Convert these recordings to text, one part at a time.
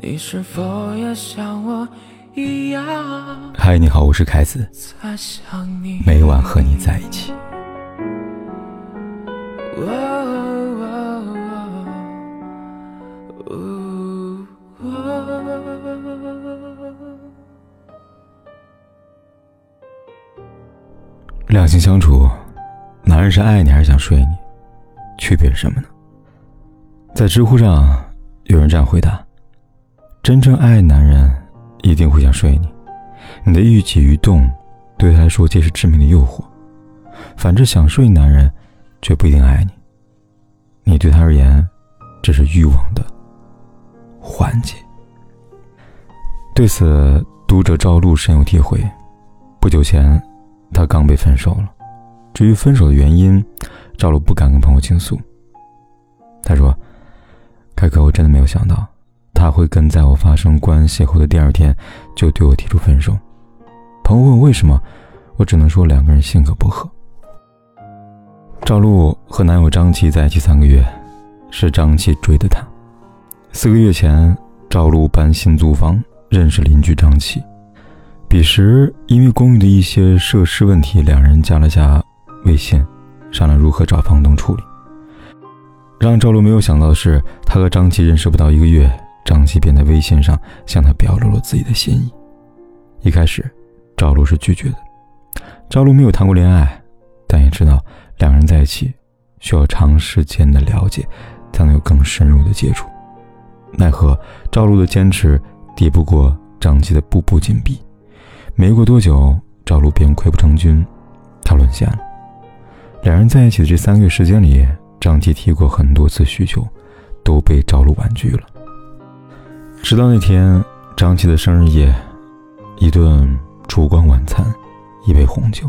你是否也像我一样？嗨，你好，我是凯子，每晚和你在一起。两性相处，男人是爱你还是想睡你？区别是什么呢？在知乎上，有人这样回答：真正爱男人，一定会想睡你。你的一举一动，对他来说皆是致命的诱惑。反之，想睡男人，却不一定爱你。你对他而言，只是欲望的缓解。对此，读者赵露深有体会。不久前。他刚被分手了，至于分手的原因，赵露不敢跟朋友倾诉。他说：“凯哥，我真的没有想到，他会跟在我发生关系后的第二天就对我提出分手。”朋友问为什么，我只能说两个人性格不合。赵露和男友张琪在一起三个月，是张琪追的她。四个月前，赵露搬新租房，认识邻居张琪。彼时，因为公寓的一些设施问题，两人加了加微信，商量如何找房东处理。让赵露没有想到的是，他和张琪认识不到一个月，张琪便在微信上向他表露了自己的心意。一开始，赵露是拒绝的。赵露没有谈过恋爱，但也知道两人在一起需要长时间的了解，才能有更深入的接触。奈何赵露的坚持抵不过张琪的步步紧逼。没过多久，赵露便溃不成军，他沦陷了。两人在一起的这三个月时间里，张琪提过很多次需求，都被赵露婉拒了。直到那天，张琪的生日夜，一顿烛光晚餐，一杯红酒，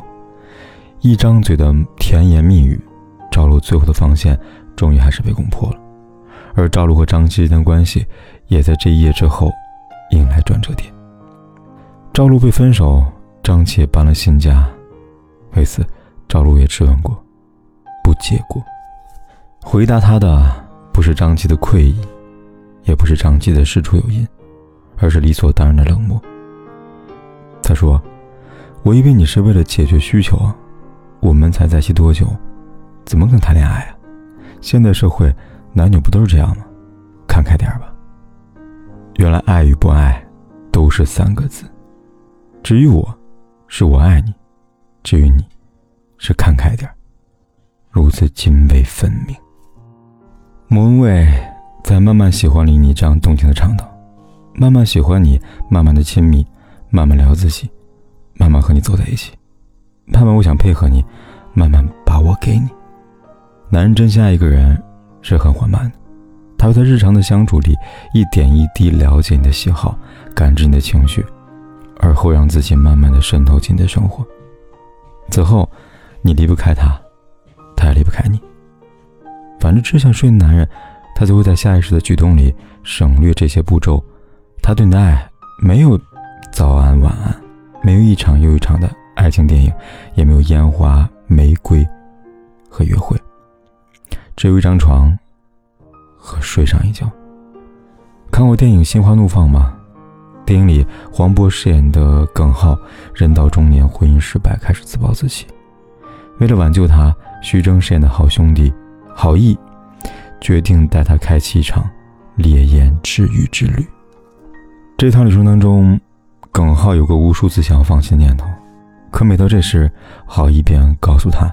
一张嘴的甜言蜜语，赵露最后的防线终于还是被攻破了。而赵露和张琪之间的关系，也在这一夜之后，迎来转折点。赵露被分手，张琪也搬了新家。为此，赵露也质问过，不结果。回答他的不是张琪的愧意，也不是长期的事出有因，而是理所当然的冷漠。他说：“我以为你是为了解决需求啊，我们才在一起多久，怎么可能谈恋爱啊？现在社会，男女不都是这样吗？看开点吧。原来爱与不爱，都是三个字。”至于我，是我爱你；至于你，是看开点如此泾渭分明。莫文蔚在《慢慢喜欢》里，你这样动情的唱道：“慢慢喜欢你，慢慢的亲密，慢慢聊自己，慢慢和你走在一起，慢慢我想配合你，慢慢把我给你。”男人真心爱一个人是很缓慢的，他会在日常的相处里一点一滴了解你的喜好，感知你的情绪。而后让自己慢慢的渗透进你的生活。此后，你离不开他，他也离不开你。反正只想睡的男人，他就会在下意识的举动里省略这些步骤。他对你的爱，没有早安晚安，没有一场又一场的爱情电影，也没有烟花玫瑰和约会，只有一张床和睡上一觉。看过电影《心花怒放》吗？电影里，黄渤饰演的耿浩，人到中年，婚姻失败，开始自暴自弃。为了挽救他，徐峥饰演的好兄弟郝毅，决定带他开启一场烈焰治愈之旅。这趟旅程当中，耿浩有过无数次想要放弃的念头，可每到这时，郝一便告诉他：“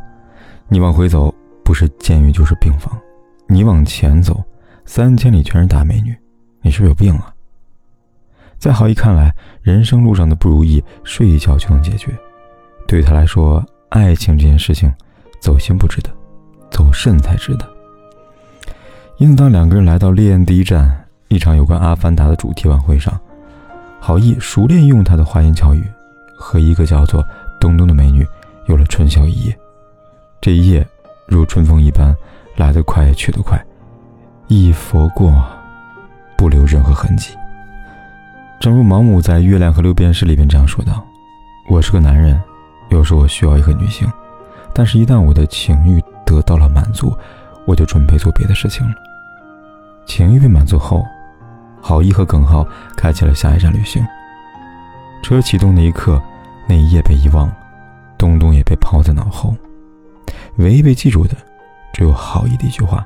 你往回走，不是监狱就是病房；你往前走，三千里全是大美女。你是不是有病啊？”在郝毅看来，人生路上的不如意，睡一觉就能解决。对他来说，爱情这件事情，走心不值得，走肾才值得。因此，当两个人来到烈焰第一站，一场有关《阿凡达》的主题晚会上，郝毅熟练用他的花言巧语，和一个叫做东东的美女有了春宵一夜。这一夜，如春风一般，来得快，去得快，一佛过，不留任何痕迹。正如毛姆在《月亮和六便士》里边这样说道：“我是个男人，有时我需要一个女性，但是，一旦我的情欲得到了满足，我就准备做别的事情了。情欲被满足后，郝一和耿浩开启了下一站旅行。车启动那一刻，那一夜被遗忘，东东也被抛在脑后，唯一被记住的，只有郝一的一句话：“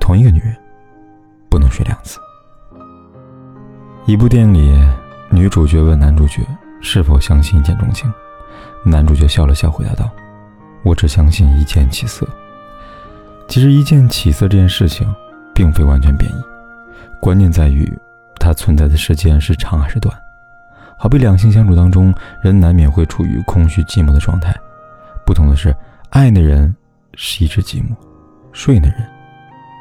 同一个女人，不能睡两次。”一部电影里，女主角问男主角是否相信一见钟情，男主角笑了笑，回答道：“我只相信一见起色。”其实，一见起色这件事情，并非完全贬义。关键在于，它存在的时间是长还是短。好比两性相处当中，人难免会处于空虚寂寞的状态。不同的是，爱的人是一直寂寞，睡的人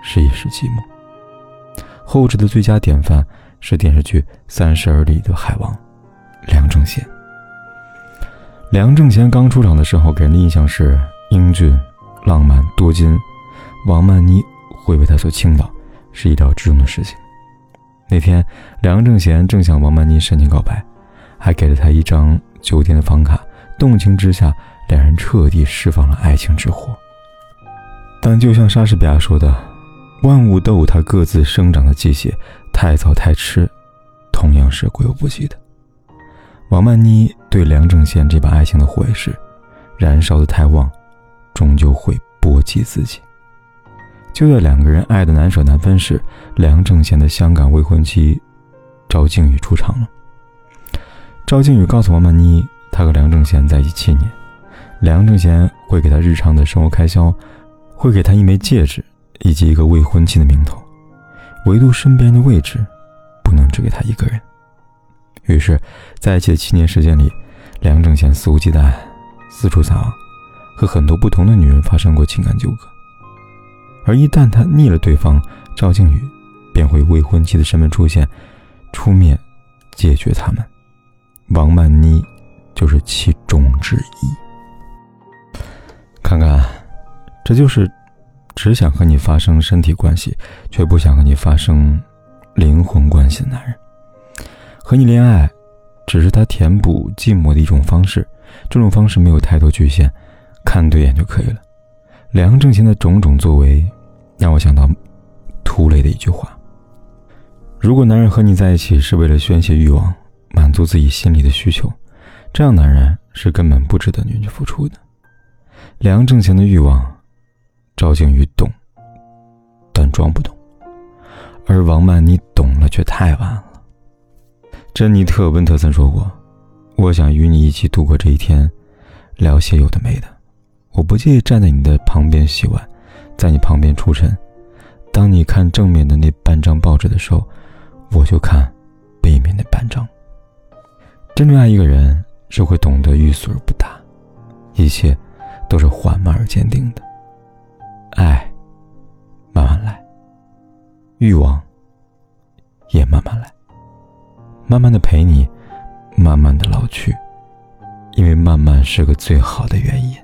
是一时寂寞。后者的最佳典范是电视剧《三十而立》的海王梁正贤。梁正贤刚出场的时候，给人的印象是英俊、浪漫、多金，王曼妮会为他所倾倒，是意料之中的事情。那天，梁正贤正向王曼妮深情告白，还给了她一张酒店的房卡。动情之下，两人彻底释放了爱情之火。但就像莎士比亚说的：“万物都有它各自生长的季节，太早太迟，同样是过犹不及的。”王曼妮对梁正贤这把爱情的火也是，燃烧的太旺，终究会波及自己。就在两个人爱的难舍难分时，梁正贤的香港未婚妻赵静宇出场了。赵静宇告诉王曼妮，他和梁正贤在一起七年，梁正贤会给他日常的生活开销，会给他一枚戒指以及一个未婚妻的名头，唯独身边的位置不能只给他一个人。于是，在一起的七年时间里，梁正贤肆无忌惮，四处撒网，和很多不同的女人发生过情感纠葛。而一旦他腻了对方，赵靖宇便会未婚妻的身份出现，出面解决他们。王曼妮就是其中之一。看看，这就是只想和你发生身体关系，却不想和你发生灵魂关系的男人。和你恋爱，只是他填补寂寞的一种方式。这种方式没有太多局限，看对眼就可以了。梁正贤的种种作为。让我想到涂磊的一句话：“如果男人和你在一起是为了宣泄欲望，满足自己心里的需求，这样男人是根本不值得女人付出的。”梁正贤的欲望，赵静宇懂，但装不懂；而王曼妮懂了，却太晚了。珍妮特·温特森说过：“我想与你一起度过这一天，聊些有的没的。我不介意站在你的旁边洗碗。”在你旁边出尘。当你看正面的那半张报纸的时候，我就看背面那半张。真正爱一个人，是会懂得欲速而不达，一切都是缓慢而坚定的。爱，慢慢来；欲望，也慢慢来。慢慢的陪你，慢慢的老去，因为慢慢是个最好的原因。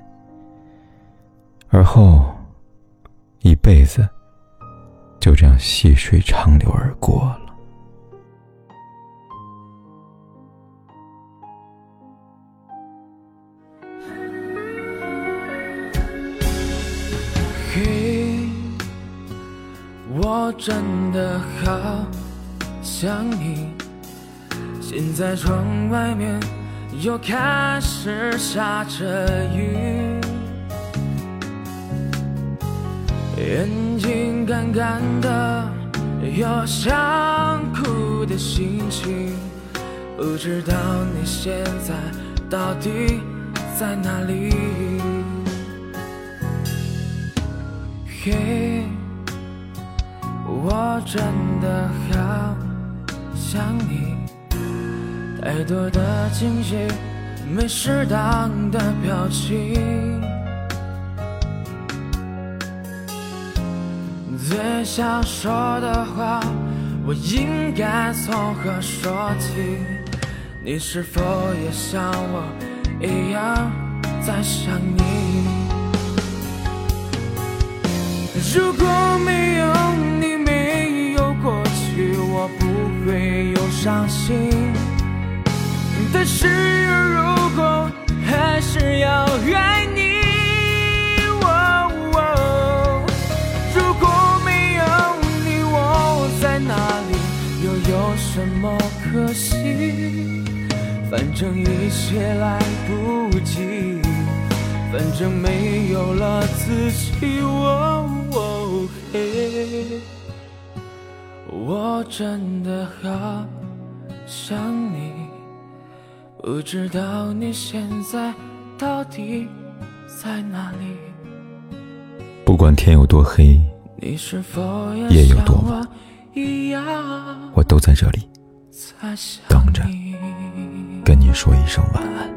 而后。一辈子就这样细水长流而过了。嘿，我真的好想你。现在窗外面又开始下着雨。眼睛干干的，有想哭的心情，不知道你现在到底在哪里？嘿，我真的好想你，太多的惊喜，没适当的表情。最想说的话，我应该从何说起？你是否也像我一样在想你？如果没有你，没有过去，我不会有伤心。但是如果还是要爱你。什么可惜？反正一切来不及，反正没有了自己。我真的好想你，不知道你现在到底在哪里。不管天有多黑，夜有多晚，我都在这里等着，跟你说一声晚安。